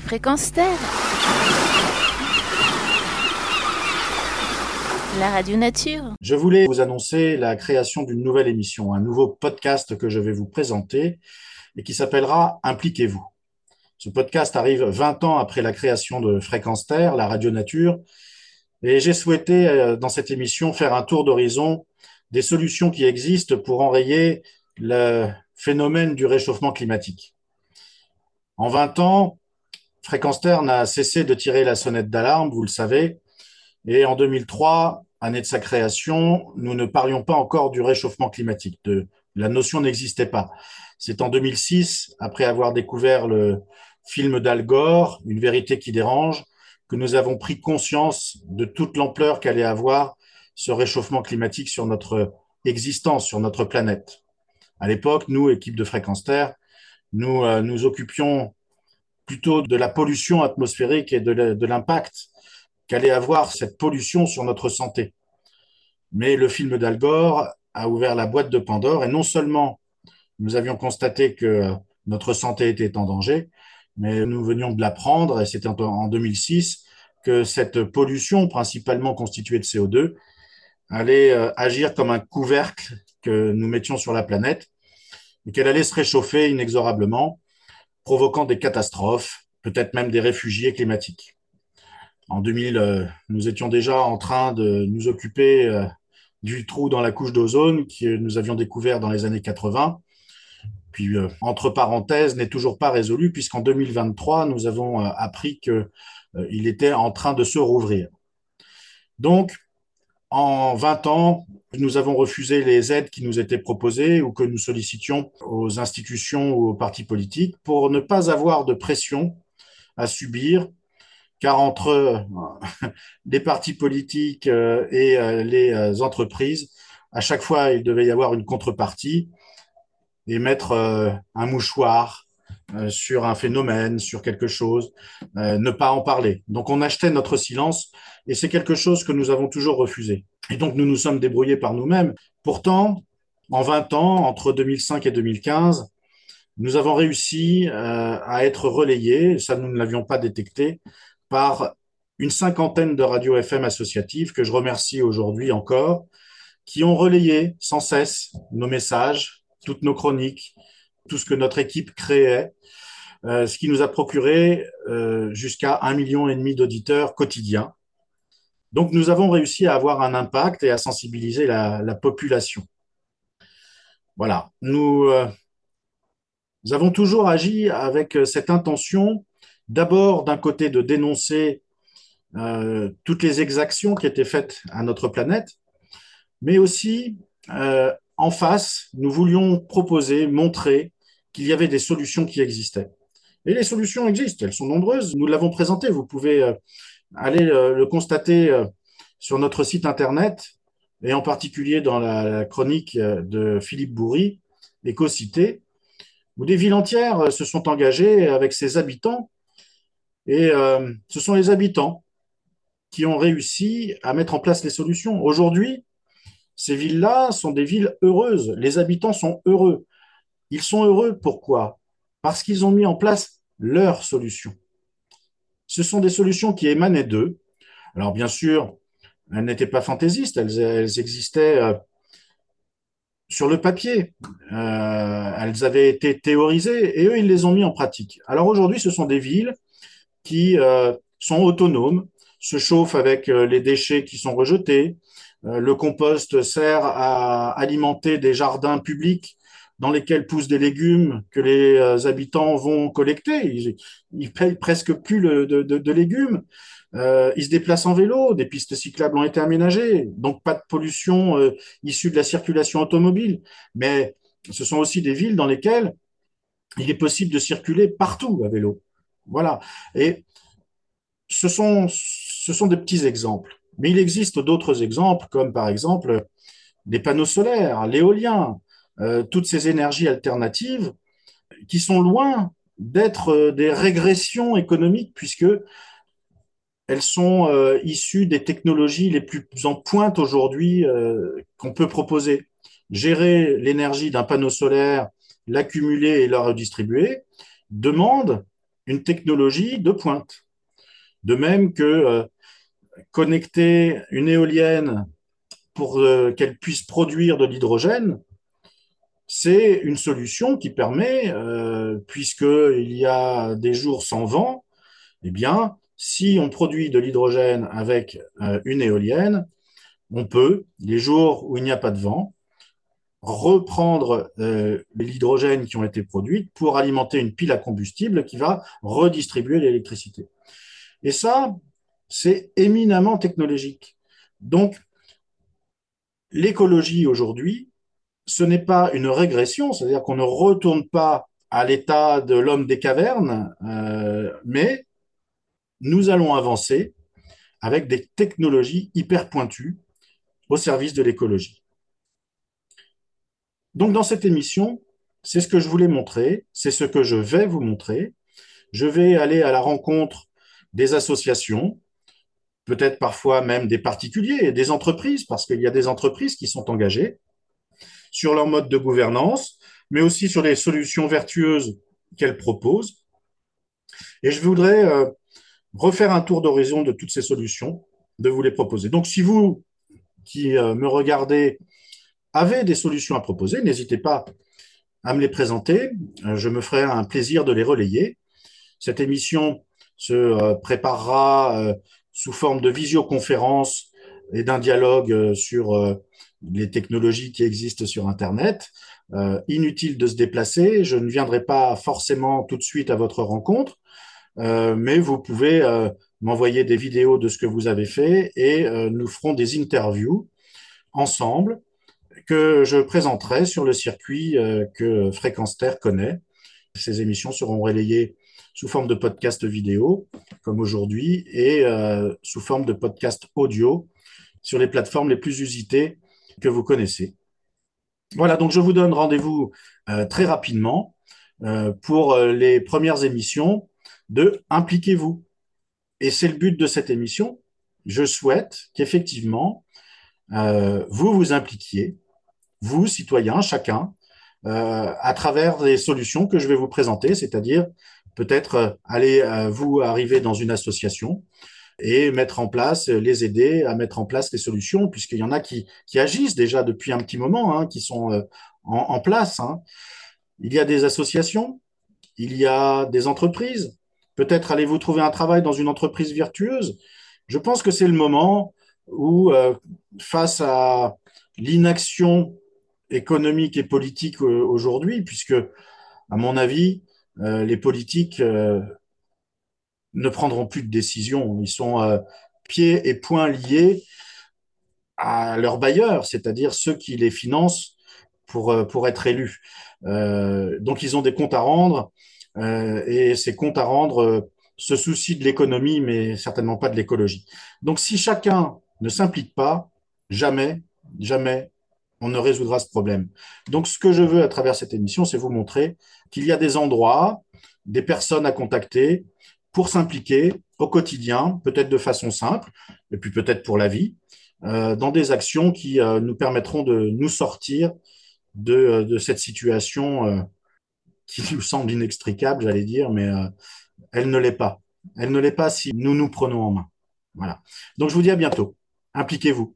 Fréquence Terre. La radio nature. Je voulais vous annoncer la création d'une nouvelle émission, un nouveau podcast que je vais vous présenter et qui s'appellera Impliquez-vous. Ce podcast arrive 20 ans après la création de Fréquence Terre, la radio nature, et j'ai souhaité euh, dans cette émission faire un tour d'horizon des solutions qui existent pour enrayer le phénomène du réchauffement climatique. En 20 ans, Fréquence Terre n'a cessé de tirer la sonnette d'alarme, vous le savez, et en 2003, année de sa création, nous ne parlions pas encore du réchauffement climatique. La notion n'existait pas. C'est en 2006, après avoir découvert le film d'Al Gore, Une vérité qui dérange, que nous avons pris conscience de toute l'ampleur qu'allait avoir ce réchauffement climatique sur notre existence, sur notre planète. À l'époque, nous, équipe de Fréquence Terre, nous euh, nous occupions plutôt de la pollution atmosphérique et de l'impact qu'allait avoir cette pollution sur notre santé. Mais le film d'Al Gore a ouvert la boîte de Pandore et non seulement nous avions constaté que notre santé était en danger, mais nous venions de l'apprendre, et c'était en 2006, que cette pollution, principalement constituée de CO2, allait euh, agir comme un couvercle que nous mettions sur la planète et qu'elle allait se réchauffer inexorablement provoquant des catastrophes, peut-être même des réfugiés climatiques. En 2000, euh, nous étions déjà en train de nous occuper euh, du trou dans la couche d'ozone que nous avions découvert dans les années 80. Puis, euh, entre parenthèses, n'est toujours pas résolu puisqu'en 2023, nous avons appris qu'il était en train de se rouvrir. Donc, en 20 ans, nous avons refusé les aides qui nous étaient proposées ou que nous sollicitions aux institutions ou aux partis politiques pour ne pas avoir de pression à subir, car entre euh, les partis politiques euh, et euh, les entreprises, à chaque fois, il devait y avoir une contrepartie et mettre un mouchoir sur un phénomène, sur quelque chose, ne pas en parler. Donc on achetait notre silence et c'est quelque chose que nous avons toujours refusé. Et donc, nous nous sommes débrouillés par nous-mêmes. Pourtant, en 20 ans, entre 2005 et 2015, nous avons réussi euh, à être relayés, ça nous ne l'avions pas détecté, par une cinquantaine de radios FM associatives que je remercie aujourd'hui encore, qui ont relayé sans cesse nos messages, toutes nos chroniques, tout ce que notre équipe créait, euh, ce qui nous a procuré euh, jusqu'à un million et demi d'auditeurs quotidiens donc, nous avons réussi à avoir un impact et à sensibiliser la, population. Voilà. Nous, euh, nous, avons toujours agi avec cette intention, d'abord d'un côté de dénoncer toutes les exactions qui étaient faites à notre planète, mais aussi en face, nous voulions proposer, montrer qu'il y avait des solutions qui existaient. Et les solutions existent, elles sont nombreuses. Nous l'avons présenté. Vous pouvez allez euh, le constater euh, sur notre site internet et en particulier dans la, chronique euh, de Philippe Bourri, Éco-Cité, où des villes entières se sont engagées avec ses habitants. Et ce sont les habitants qui ont réussi à mettre en place les solutions. Aujourd'hui, ces villes-là sont des villes heureuses. Les habitants sont heureux. Ils sont heureux pourquoi? Parce qu'ils ont mis en place leurs solutions ce sont des solutions qui émanaient d'eux. Alors bien sûr, elles n'étaient pas fantaisistes, elles, existaient euh, sur le papier. Euh, elles avaient été théorisées et eux, ils les ont mis en pratique. Alors aujourd'hui, ce sont des villes qui euh, sont autonomes, se chauffent avec les déchets qui sont rejetés. Le compost sert à alimenter des jardins publics dans lesquels poussent des légumes que les euh, habitants vont collecter. Ils, ils payent presque plus de, légumes. Euh, ils se déplacent en vélo, des pistes cyclables ont été aménagées, donc pas de pollution euh, issue de la circulation automobile. Mais ce sont aussi des villes dans lesquelles il est possible de circuler partout à vélo. Voilà. Et ce sont, ce sont des petits exemples. Mais il existe d'autres exemples, comme par exemple des panneaux solaires, l'éolien, euh, toutes ces énergies alternatives qui sont loin d'être euh, des régressions économiques puisque elles sont euh, issues des technologies les plus en pointe aujourd'hui qu'on peut proposer. Gérer l'énergie d'un panneau solaire, l'accumuler et la redistribuer demande une technologie de pointe. De même que connecter une éolienne pour euh, qu'elle puisse produire de l'hydrogène, c'est une solution qui permet, euh, puisqu'il y a des jours sans vent, eh bien, si on produit de l'hydrogène avec euh, une éolienne, on peut, les jours où il n'y a pas de vent, reprendre l'hydrogène qui ont été produits pour alimenter une pile à combustible qui va redistribuer l'électricité. Et ça, c'est éminemment technologique. Donc, l'écologie aujourd'hui, ce n'est pas une régression, c'est-à-dire qu'on ne retourne pas à l'état de l'homme des cavernes, euh, mais nous allons avancer avec des technologies hyper pointues au service de l'écologie. Donc dans cette émission, c'est ce que je voulais montrer, c'est ce que je vais vous montrer. Je vais aller à la rencontre des associations, peut-être parfois même des particuliers, des entreprises, parce qu'il y a des entreprises qui sont engagées sur leur mode de gouvernance, mais aussi sur les solutions vertueuses qu'elles proposent. Et je voudrais euh, refaire un tour d'horizon de toutes ces solutions, de vous les proposer. Donc si vous qui euh, me regardez avez des solutions à proposer, n'hésitez pas à me les présenter. Euh, je me ferai un plaisir de les relayer. Cette émission se préparera sous forme de visioconférence et d'un dialogue sur les technologies qui existent sur Internet. Euh, inutile de se déplacer. Je ne viendrai pas forcément tout de suite à votre rencontre, euh, mais vous pouvez euh, m'envoyer des vidéos de ce que vous avez fait et euh, nous ferons des interviews ensemble que je présenterai sur le circuit euh, que Fréquence Terre connaît. Ces émissions seront relayées sous forme de podcast vidéo, comme aujourd'hui, et euh, sous forme de podcast audio sur les plateformes les plus usitées que vous connaissez. Voilà, donc je vous donne rendez-vous euh, très rapidement euh, pour les premières émissions de Impliquez-vous. Et c'est le but de cette émission. Je souhaite qu'effectivement, vous vous impliquiez, vous, citoyens, chacun, à travers des solutions que je vais vous présenter, c'est-à-dire peut-être euh, aller vous arriver dans une association, et mettre en place, les aider à mettre en place les solutions, puisqu'il y en a qui, qui agissent déjà depuis un petit moment, hein, qui sont euh, en, place. Hein. Il y a des associations, il y a des entreprises. Peut-être allez-vous trouver un travail dans une entreprise vertueuse. Je pense que c'est le moment où, euh, face à l'inaction économique et politique euh, aujourd'hui, puisque, à mon avis, euh, les politiques euh, ne prendront plus de décision. Ils sont pieds et poings liés à leurs bailleurs, c'est-à-dire ceux qui les financent pour, pour être élus. Donc ils ont des comptes à rendre et ces comptes à rendre se soucient de l'économie, mais certainement pas de l'écologie. Donc si chacun ne s'implique pas, jamais, jamais on ne résoudra ce problème. Donc ce que je veux à travers cette émission, c'est vous montrer qu'il y a des endroits, des personnes à contacter, pour s'impliquer au quotidien, peut-être de façon simple, et puis peut-être pour la vie, euh, dans des actions qui euh, nous permettront de nous sortir de, euh, cette situation qui nous semble inextricable, j'allais dire, mais elle ne l'est pas. Elle ne l'est pas si nous nous prenons en main. Voilà. Donc je vous dis à bientôt. Impliquez-vous.